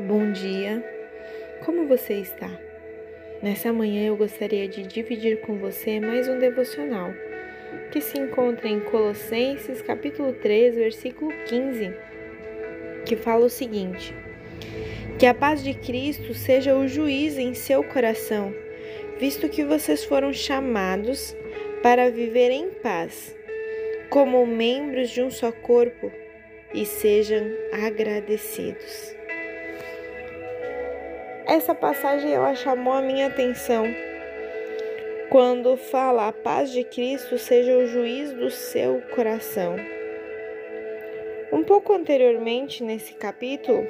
Bom dia, como você está? Nessa manhã eu gostaria de dividir com você mais um devocional que se encontra em Colossenses capítulo 3, versículo 15, que fala o seguinte: Que a paz de Cristo seja o juiz em seu coração, visto que vocês foram chamados para viver em paz, como membros de um só corpo, e sejam agradecidos. Essa passagem ela chamou a minha atenção quando fala a paz de Cristo seja o juiz do seu coração. Um pouco anteriormente nesse capítulo,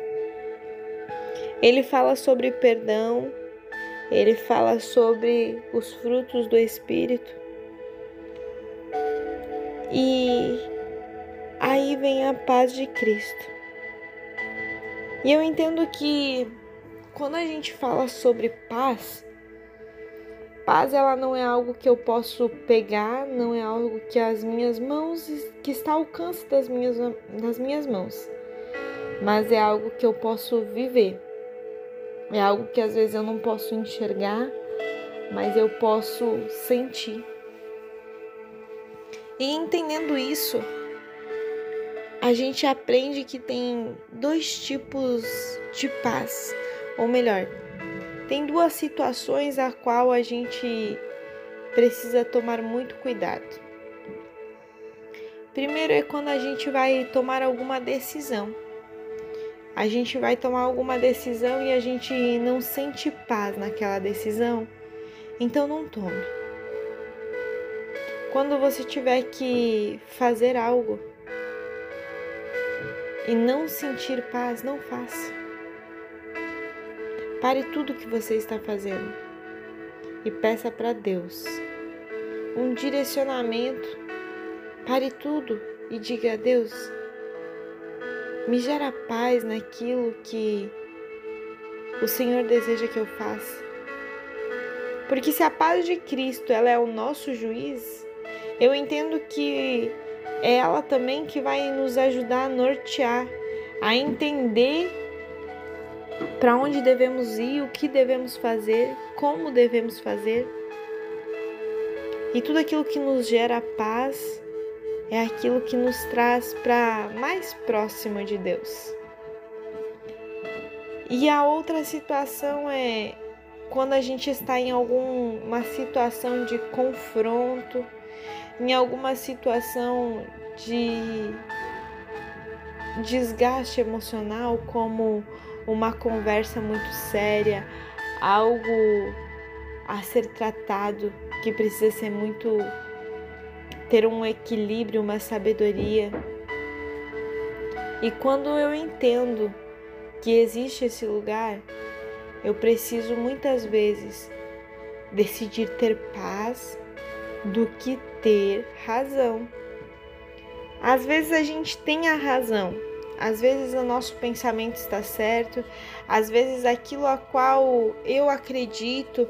ele fala sobre perdão, ele fala sobre os frutos do Espírito. E aí vem a paz de Cristo. E eu entendo que quando a gente fala sobre paz, paz ela não é algo que eu posso pegar, não é algo que as minhas mãos que está ao alcance das minhas das minhas mãos, mas é algo que eu posso viver. É algo que às vezes eu não posso enxergar, mas eu posso sentir. E entendendo isso, a gente aprende que tem dois tipos de paz ou melhor, tem duas situações a qual a gente precisa tomar muito cuidado. Primeiro é quando a gente vai tomar alguma decisão. A gente vai tomar alguma decisão e a gente não sente paz naquela decisão, então não tome. Quando você tiver que fazer algo e não sentir paz, não faça. Pare tudo o que você está fazendo e peça para Deus um direcionamento. Pare tudo e diga a Deus: me gera paz naquilo que o Senhor deseja que eu faça. Porque se a paz de Cristo ela é o nosso juiz, eu entendo que é ela também que vai nos ajudar a nortear, a entender para onde devemos ir, o que devemos fazer, como devemos fazer. E tudo aquilo que nos gera paz é aquilo que nos traz para mais próximo de Deus. E a outra situação é quando a gente está em alguma situação de confronto, em alguma situação de desgaste emocional, como uma conversa muito séria, algo a ser tratado que precisa ser muito ter um equilíbrio, uma sabedoria. E quando eu entendo que existe esse lugar, eu preciso muitas vezes decidir ter paz do que ter razão. Às vezes a gente tem a razão, às vezes o nosso pensamento está certo, às vezes aquilo a qual eu acredito,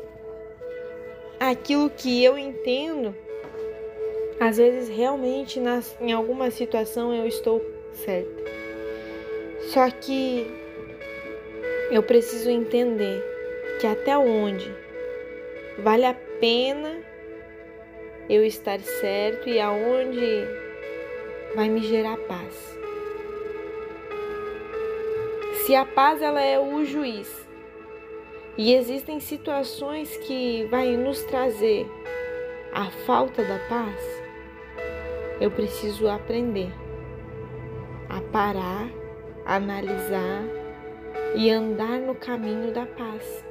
aquilo que eu entendo, às vezes realmente nas, em alguma situação eu estou certa. Só que eu preciso entender que até onde vale a pena eu estar certo e aonde vai me gerar paz. Se a paz ela é o juiz e existem situações que vai nos trazer a falta da paz, eu preciso aprender a parar, analisar e andar no caminho da paz.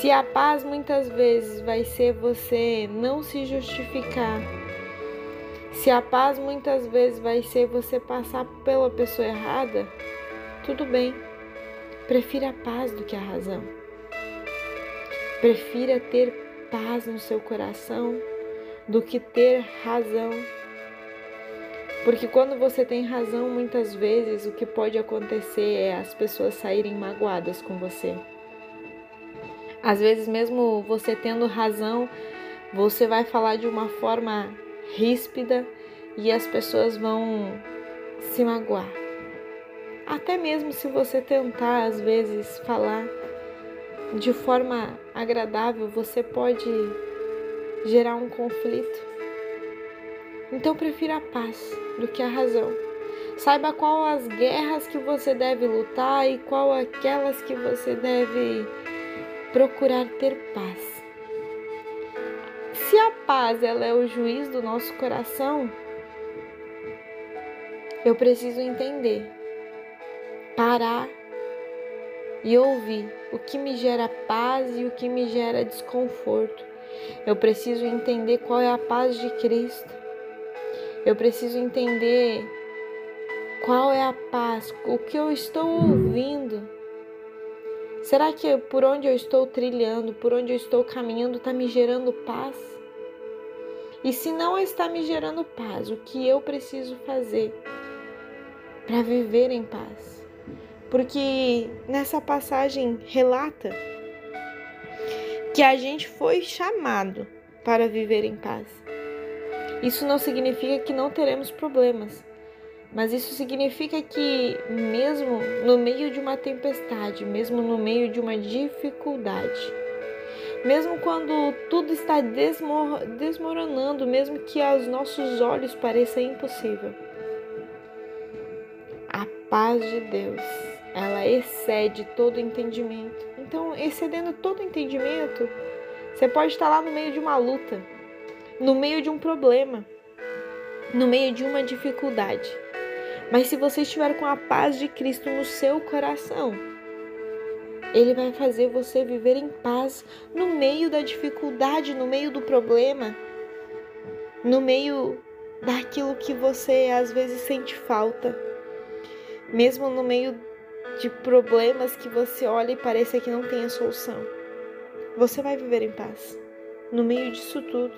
Se a paz muitas vezes vai ser você não se justificar, se a paz muitas vezes vai ser você passar pela pessoa errada, tudo bem. Prefira a paz do que a razão. Prefira ter paz no seu coração do que ter razão. Porque quando você tem razão, muitas vezes o que pode acontecer é as pessoas saírem magoadas com você. Às vezes, mesmo você tendo razão, você vai falar de uma forma ríspida e as pessoas vão se magoar. Até mesmo se você tentar às vezes falar de forma agradável, você pode gerar um conflito. Então prefira a paz do que a razão. Saiba qual as guerras que você deve lutar e qual aquelas que você deve procurar ter paz. Se a paz ela é o juiz do nosso coração, eu preciso entender, parar e ouvir o que me gera paz e o que me gera desconforto. Eu preciso entender qual é a paz de Cristo. Eu preciso entender qual é a paz, o que eu estou ouvindo. Será que por onde eu estou trilhando, por onde eu estou caminhando, está me gerando paz? E se não está me gerando paz, o que eu preciso fazer para viver em paz? Porque nessa passagem relata que a gente foi chamado para viver em paz. Isso não significa que não teremos problemas, mas isso significa que, mesmo no meio de uma tempestade, mesmo no meio de uma dificuldade, mesmo quando tudo está desmoronando, mesmo que aos nossos olhos pareça impossível, a paz de Deus, ela excede todo entendimento. Então, excedendo todo entendimento, você pode estar lá no meio de uma luta, no meio de um problema, no meio de uma dificuldade. Mas se você estiver com a paz de Cristo no seu coração, ele vai fazer você viver em paz no meio da dificuldade, no meio do problema, no meio daquilo que você às vezes sente falta, mesmo no meio de problemas que você olha e parece que não tem a solução. Você vai viver em paz no meio disso tudo,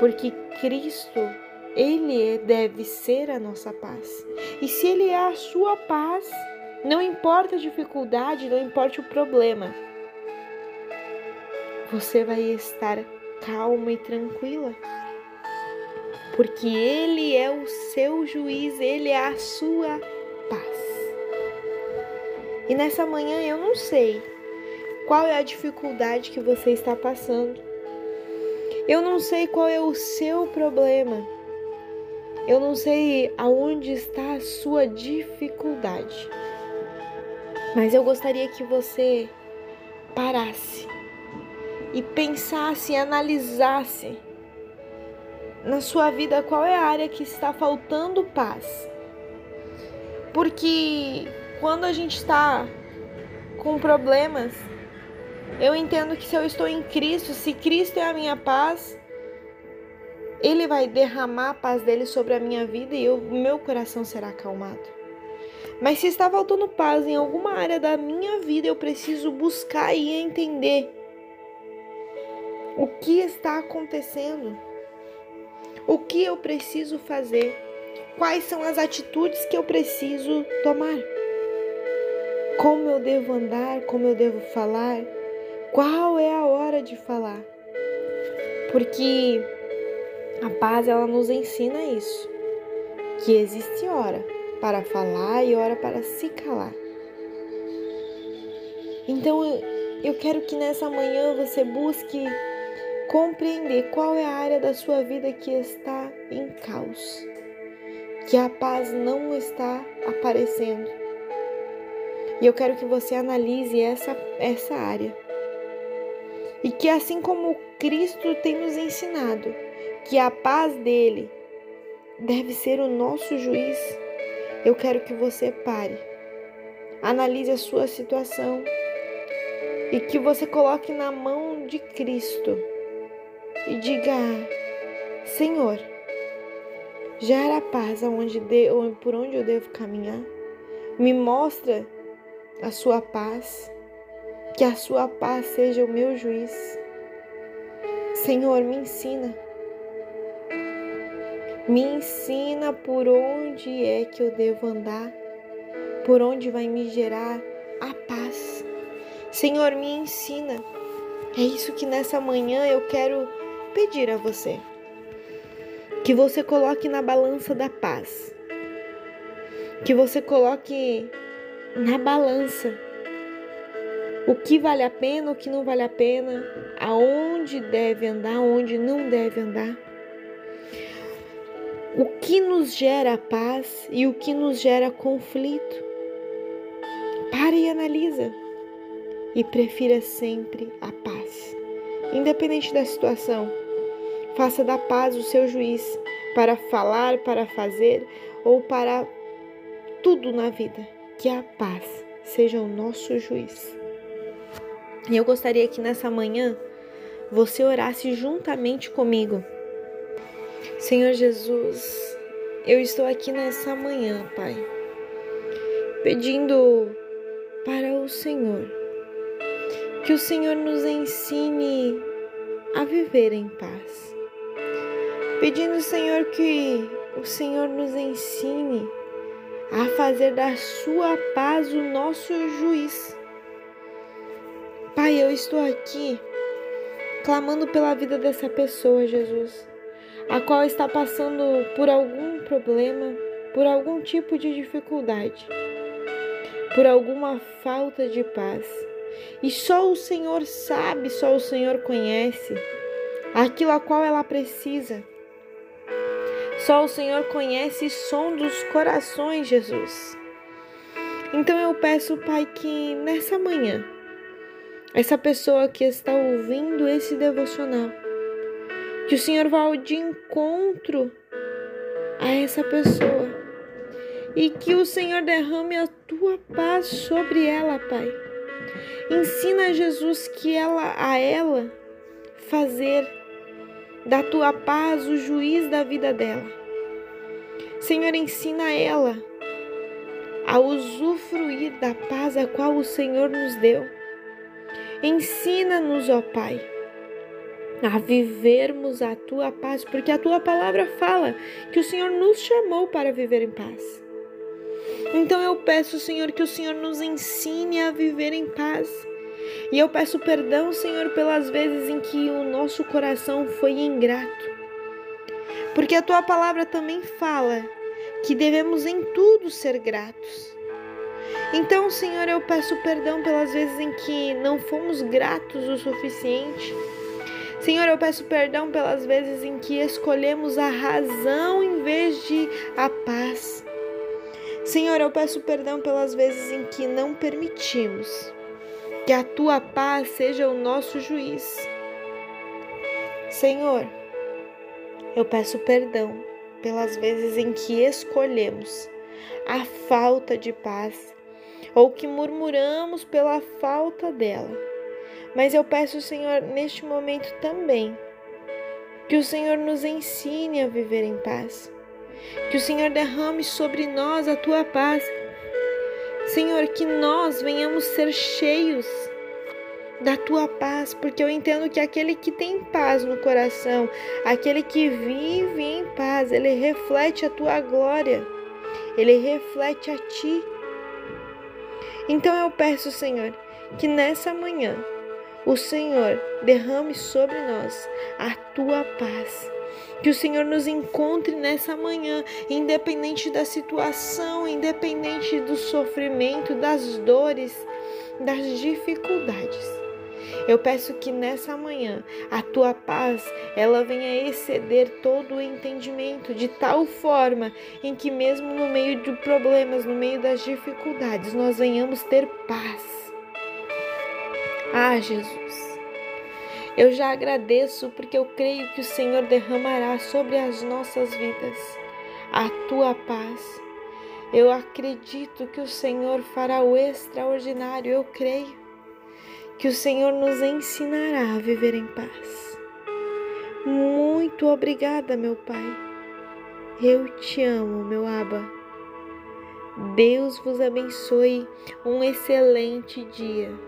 porque Cristo, Ele é, deve ser a nossa paz. E se Ele é a sua paz, não importa a dificuldade, não importa o problema, você vai estar calma e tranquila. Porque Ele é o seu juiz, Ele é a sua paz. E nessa manhã eu não sei qual é a dificuldade que você está passando. Eu não sei qual é o seu problema. Eu não sei aonde está a sua dificuldade. Mas eu gostaria que você parasse e pensasse, analisasse na sua vida qual é a área que está faltando paz. Porque quando a gente está com problemas, eu entendo que se eu estou em Cristo, se Cristo é a minha paz, Ele vai derramar a paz dele sobre a minha vida e o meu coração será acalmado. Mas se está faltando paz em alguma área da minha vida, eu preciso buscar e entender o que está acontecendo, o que eu preciso fazer, quais são as atitudes que eu preciso tomar, como eu devo andar, como eu devo falar, qual é a hora de falar, porque a paz ela nos ensina isso, que existe hora para falar e hora para se calar. Então eu quero que nessa manhã você busque compreender qual é a área da sua vida que está em caos, que a paz não está aparecendo. E eu quero que você analise essa, essa área. E que assim como Cristo tem nos ensinado que a paz dele deve ser o nosso juiz, eu quero que você pare, analise a sua situação e que você coloque na mão de Cristo e diga: Senhor, gera paz aonde de, por onde eu devo caminhar. Me mostra a sua paz, que a sua paz seja o meu juiz. Senhor, me ensina me ensina por onde é que eu devo andar, por onde vai me gerar a paz. Senhor, me ensina. É isso que nessa manhã eu quero pedir a você. Que você coloque na balança da paz. Que você coloque na balança o que vale a pena, o que não vale a pena, aonde deve andar, aonde não deve andar. O que nos gera paz e o que nos gera conflito. Pare e analisa e prefira sempre a paz, independente da situação. Faça da paz o seu juiz para falar, para fazer ou para tudo na vida. Que a paz seja o nosso juiz. E eu gostaria que nessa manhã você orasse juntamente comigo. Senhor Jesus, eu estou aqui nessa manhã, Pai, pedindo para o Senhor que o Senhor nos ensine a viver em paz. Pedindo, Senhor, que o Senhor nos ensine a fazer da sua paz o nosso juiz Pai, eu estou aqui clamando pela vida dessa pessoa, Jesus, a qual está passando por algum problema, por algum tipo de dificuldade, por alguma falta de paz. E só o Senhor sabe, só o Senhor conhece aquilo a qual ela precisa. Só o Senhor conhece o som dos corações, Jesus. Então eu peço, Pai, que nessa manhã essa pessoa que está ouvindo esse devocional. Que o Senhor vá de encontro a essa pessoa e que o Senhor derrame a tua paz sobre ela, Pai. Ensina Jesus que ela a ela fazer da tua paz o juiz da vida dela. Senhor, ensina ela a usufruir da paz a qual o Senhor nos deu. Ensina-nos, ó Pai, a vivermos a tua paz, porque a tua palavra fala que o Senhor nos chamou para viver em paz. Então eu peço, Senhor, que o Senhor nos ensine a viver em paz. E eu peço perdão, Senhor, pelas vezes em que o nosso coração foi ingrato. Porque a tua palavra também fala que devemos em tudo ser gratos. Então, Senhor, eu peço perdão pelas vezes em que não fomos gratos o suficiente. Senhor, eu peço perdão pelas vezes em que escolhemos a razão em vez de a paz. Senhor, eu peço perdão pelas vezes em que não permitimos que a tua paz seja o nosso juiz. Senhor, eu peço perdão pelas vezes em que escolhemos a falta de paz ou que murmuramos pela falta dela. Mas eu peço, Senhor, neste momento também, que o Senhor nos ensine a viver em paz. Que o Senhor derrame sobre nós a tua paz. Senhor, que nós venhamos ser cheios da tua paz, porque eu entendo que aquele que tem paz no coração, aquele que vive em paz, ele reflete a tua glória, ele reflete a ti. Então eu peço, Senhor, que nessa manhã o Senhor derrame sobre nós a tua paz. Que o Senhor nos encontre nessa manhã, independente da situação, independente do sofrimento, das dores, das dificuldades. Eu peço que nessa manhã a tua paz ela venha exceder todo o entendimento de tal forma em que mesmo no meio de problemas, no meio das dificuldades, nós venhamos ter paz. Ah, Jesus. Eu já agradeço porque eu creio que o Senhor derramará sobre as nossas vidas a tua paz. Eu acredito que o Senhor fará o extraordinário, eu creio que o Senhor nos ensinará a viver em paz. Muito obrigada, meu Pai. Eu te amo, meu Aba. Deus vos abençoe. Um excelente dia.